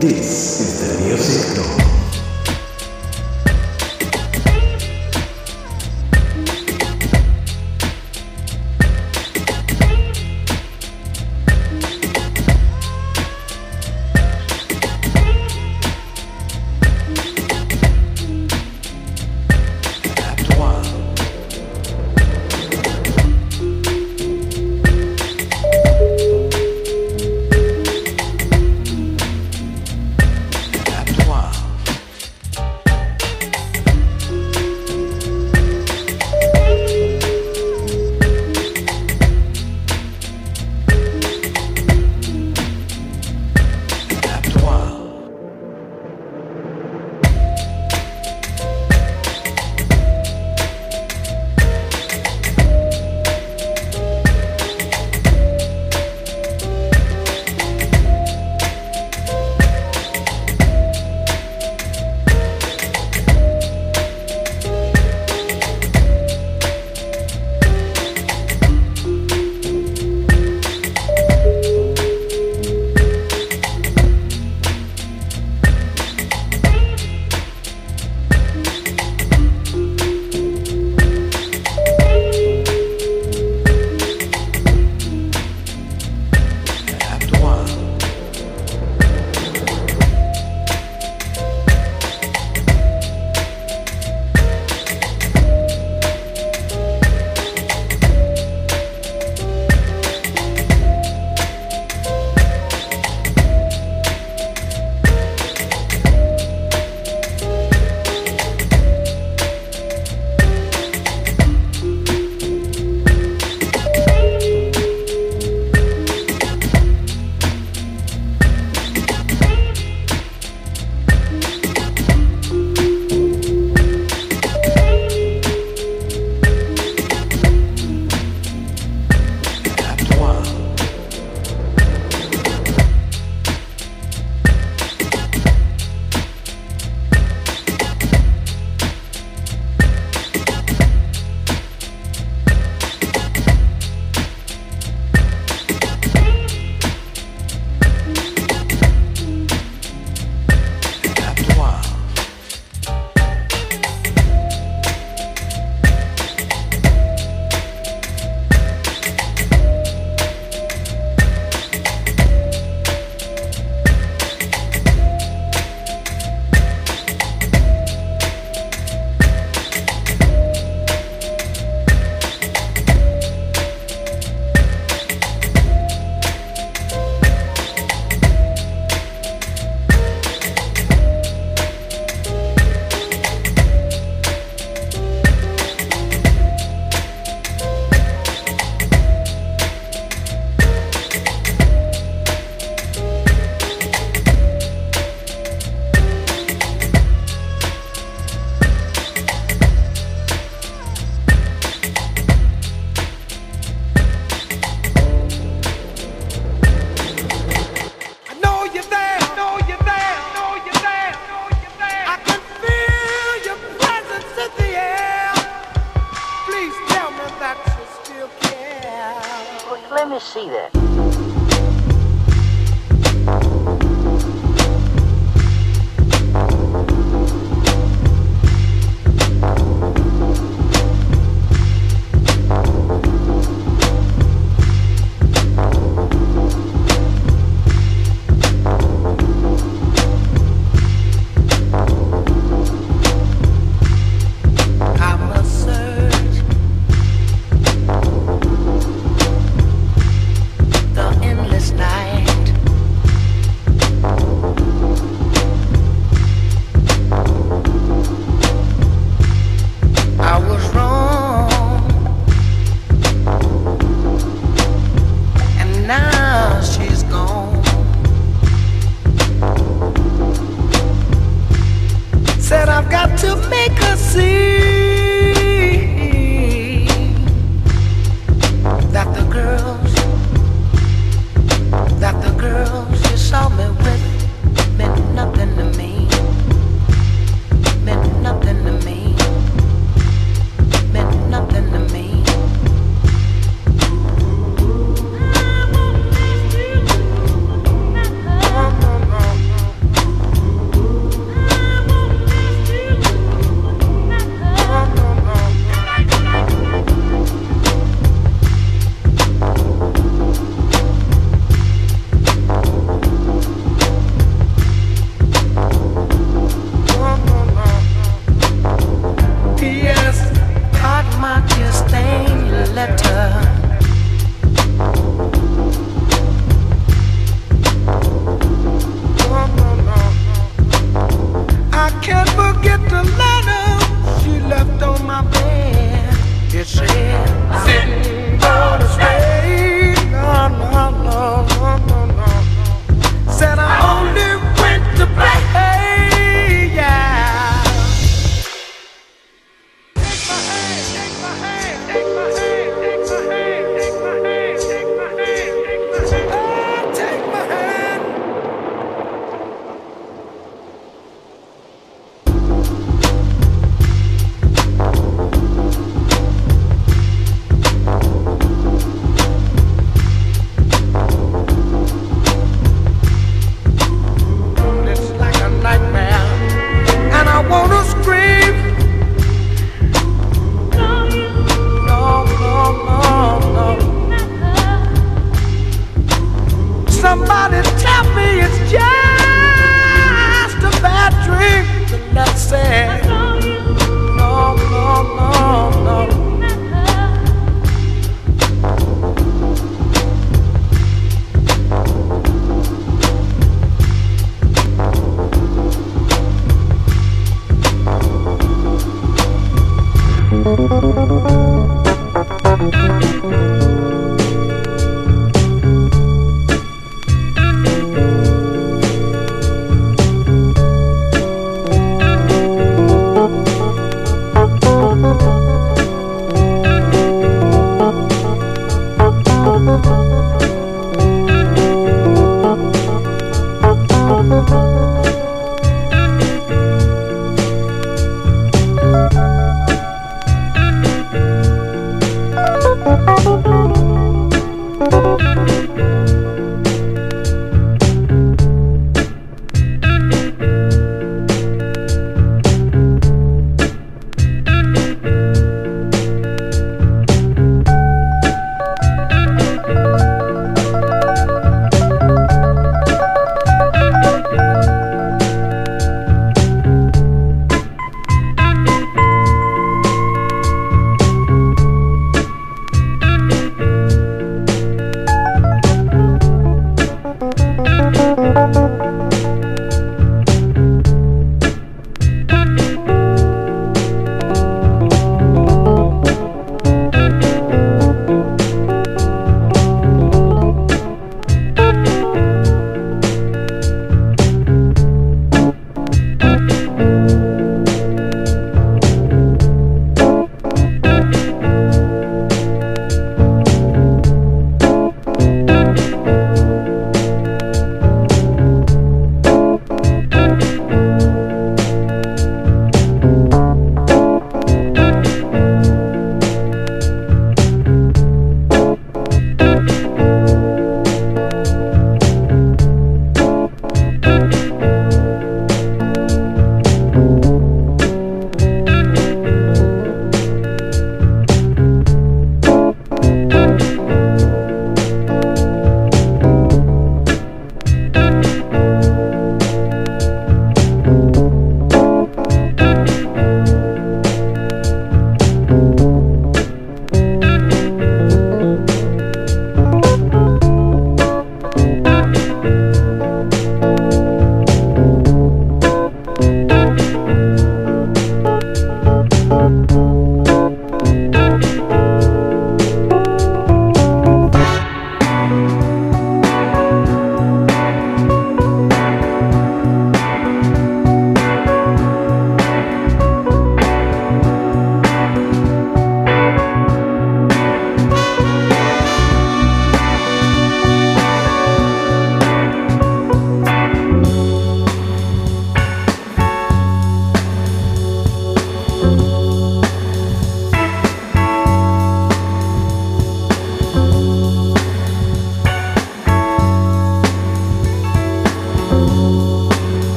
This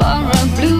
for a blue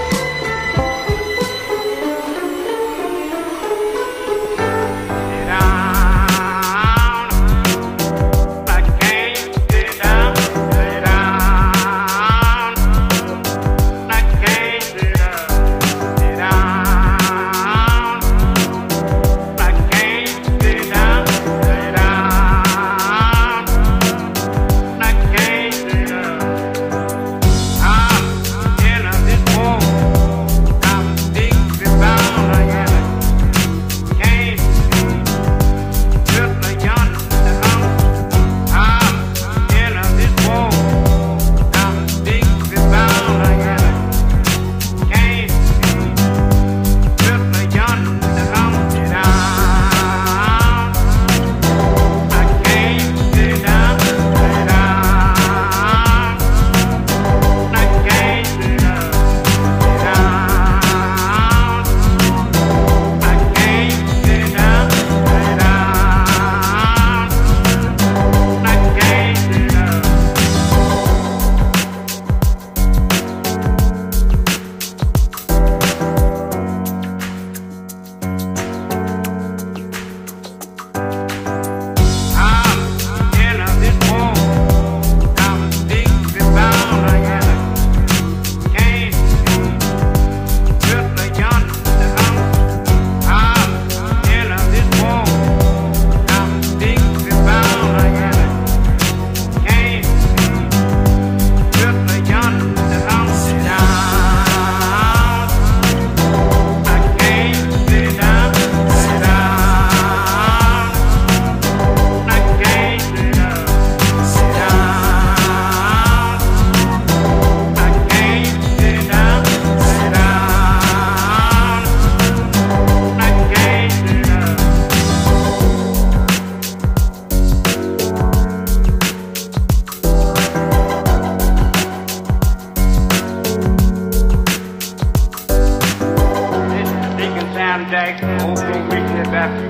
damn day. Open witness after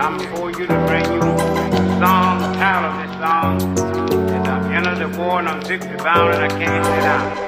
I'm for you to bring you song, title of this song. the end of the war and I'm sick and bound and I can't sit down.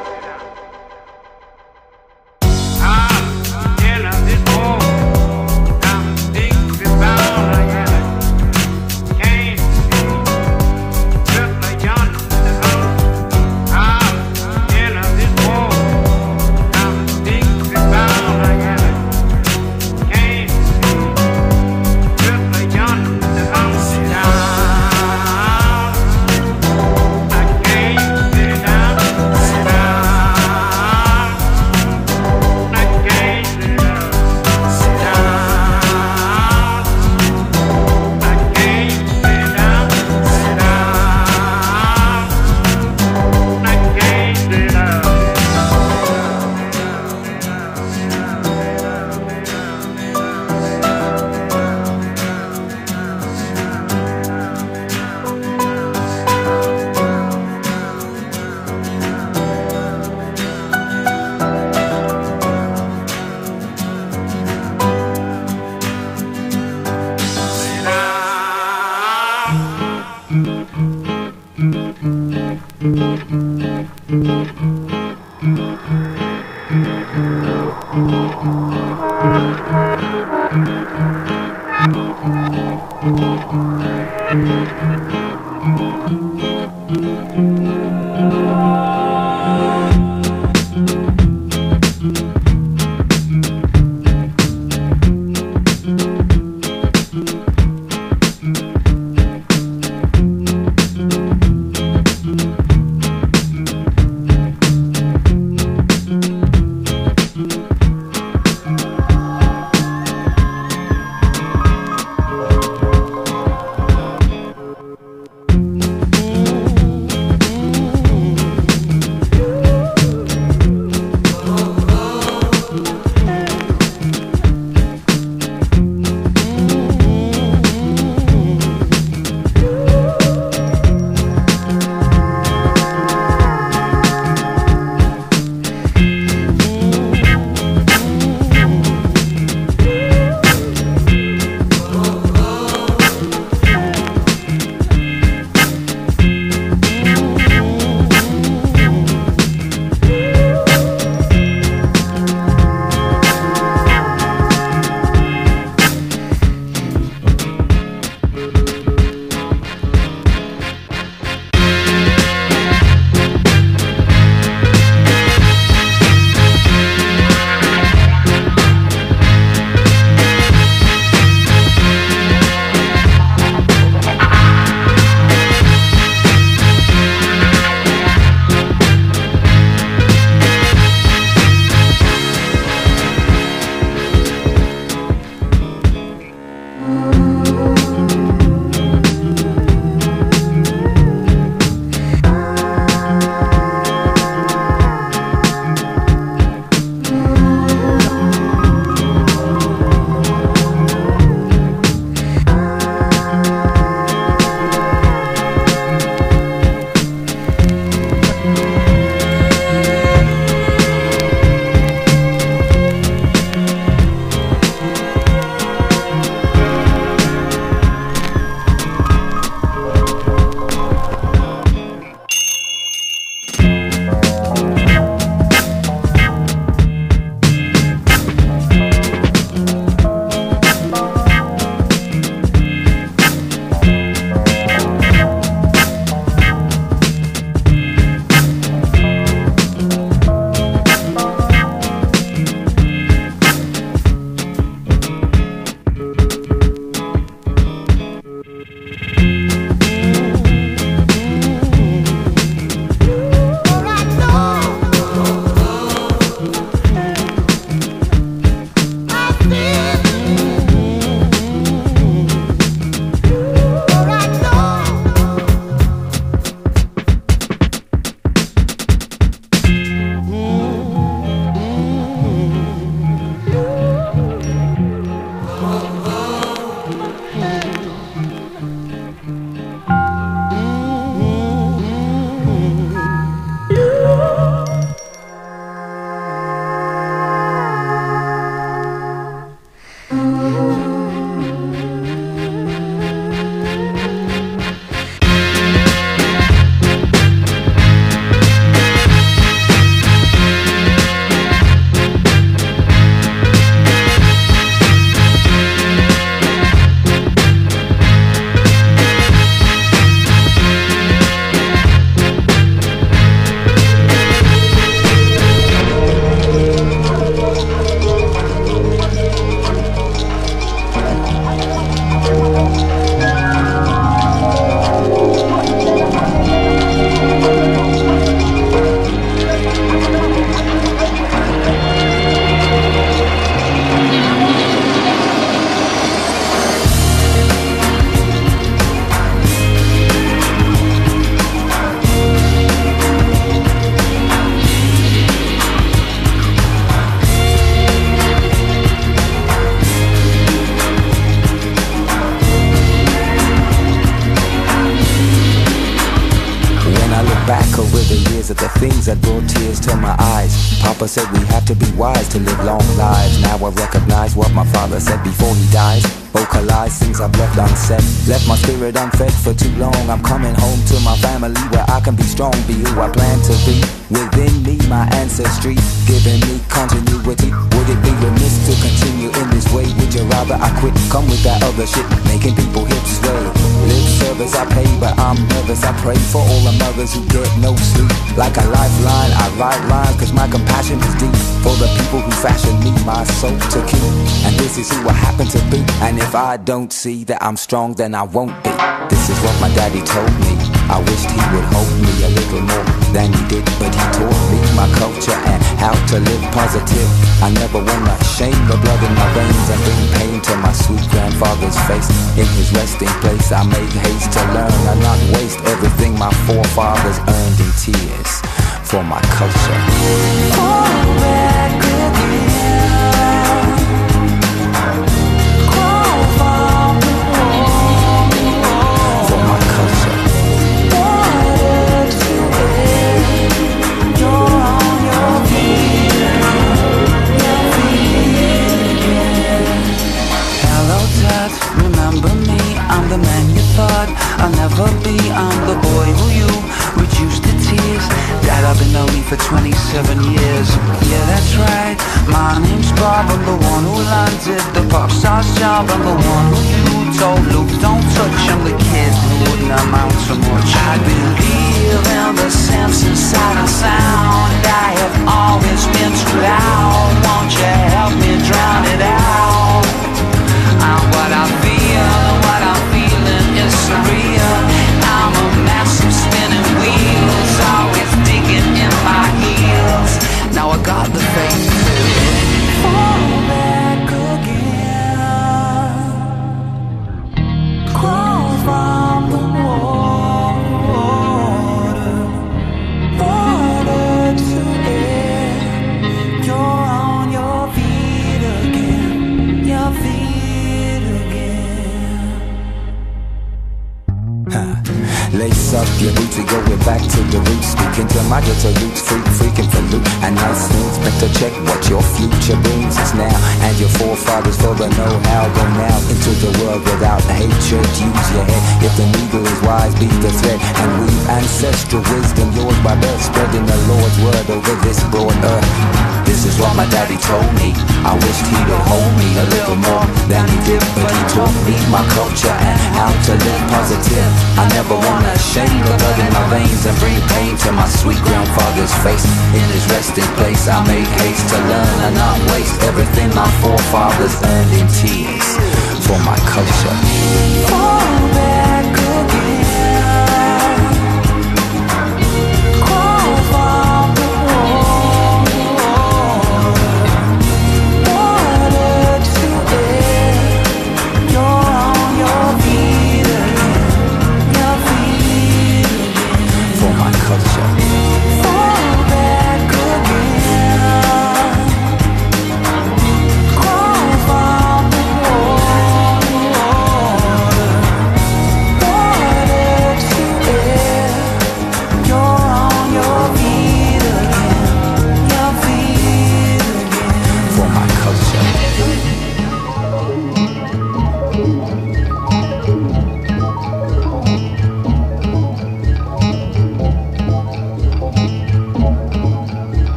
No sleep. Like a lifeline, I write lines, cause my compassion is deep. For the people who fashion me, my soul to keep. And this is who I happen to be. And if I don't see that I'm strong, then I won't be. This is what my daddy told me. I wished he would hold me a little more than he did, but he taught me my culture and how to live positive. I never wanna shame the blood in my veins and bring pain to my sweet grandfather's face. In his resting place, I make haste to learn and not waste everything my forefathers earned in tears for my culture. For Never be. I'm the boy who you reduced to tears. Dad, I've been lonely for 27 years. Yeah, that's right. My name's Bob. I'm the one who landed the pop star's job. I'm the one who you told Luke, don't touch. I'm the kid who wouldn't amount to much. I believe in the sense inside of sound. I have always been too loud. Won't you help me drown it out? And what I feel, Your boots, we go back to the roots. Speaking to my roots, freak, freaking for loot. And nice things, better to check what your future brings us now. And your forefathers for the know-how. Go now into the world without hatred. Use your head. If the needle is wise, be the thread. And weave ancestral wisdom, yours by birth. Spreading the Lord's word over this broad earth. This is what my daddy told me. I wished he would hold me a little more than he did, but he taught me my culture and how to live positive. I never wanna shame the blood in my veins and bring pain to my sweet grandfather's face. In his resting place, I make haste to learn and not waste everything my forefathers earned in tears for my culture. Oh.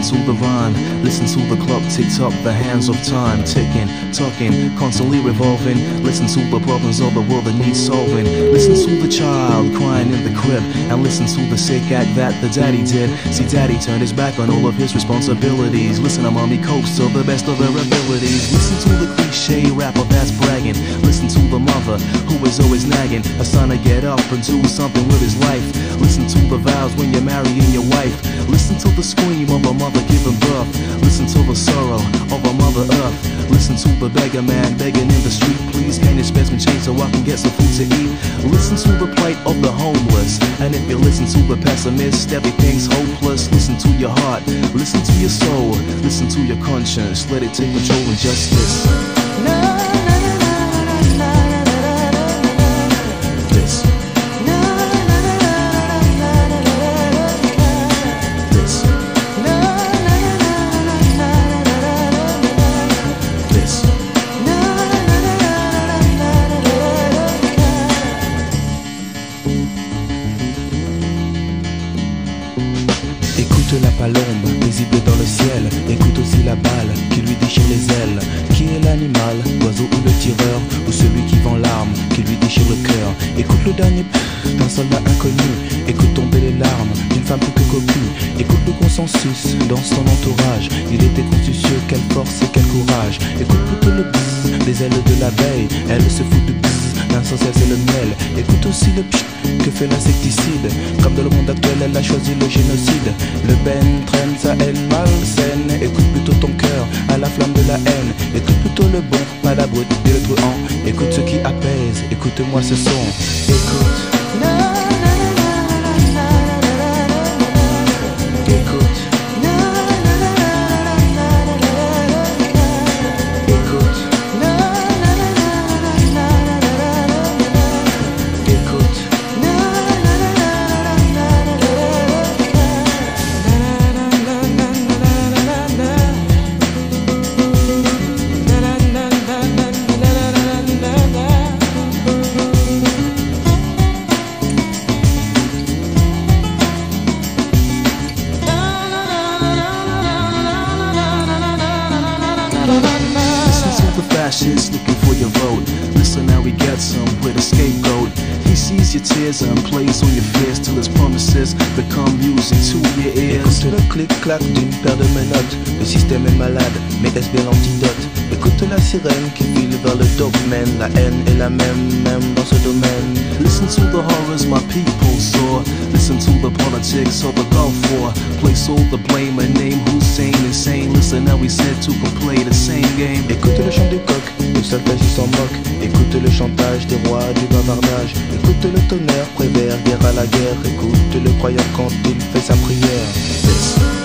listen to the rhyme, listen to the clock tick tock, the hands of time ticking, talking, constantly revolving. Listen to the problems of the world that need solving. Listen to the child crying in the crib, and listen to the sick act that the daddy did. See, daddy turned his back on all of his responsibilities. Listen to mommy copes to the best of her abilities. Listen to the cliche rapper that's bragging. Listen to the mother who is always nagging. A son to get up and do something with his life. Listen to the vows when you're marrying your wife. Listen to the scream of a mother giving birth. Listen to the sorrow of a mother earth. Listen to the beggar man begging in the street. Please, can you spare some change so I can get some food to eat? Listen to the plight of the homeless. And if you listen to the pessimist, everything's hopeless. Listen to your heart. Listen to your soul. Listen to your conscience. Let it take control and just listen. This. This. Elle se fout du bzzz L'essentiel c'est le miel. Écoute aussi le pchit que fait l'insecticide. Comme dans le monde actuel, elle a choisi le génocide. Le Ben traîne sa haine malsaine. Écoute plutôt ton cœur à la flamme de la haine. Écoute plutôt le bon, pas la brute et le truand. Écoute ce qui apaise, écoute-moi ce son. Écoute. Clic-clac d'une paire de menottes. Le système est malade, mais est-ce l'antidote Écoute la sirène qui file vers le domaine. La haine est la même, même dans ce domaine. Listen to the horrors my people saw. Listen to the politics of the Gulf War. Place all the blame and name Hussein insane. Listen how he said to play the same game. Écoute le chant du coq, le soldat s'en moque. Écoute le chantage des rois du bavardage. Écoute le tonnerre, prévert, guerre à la guerre. Écoute le croyant quand il fait sa prière.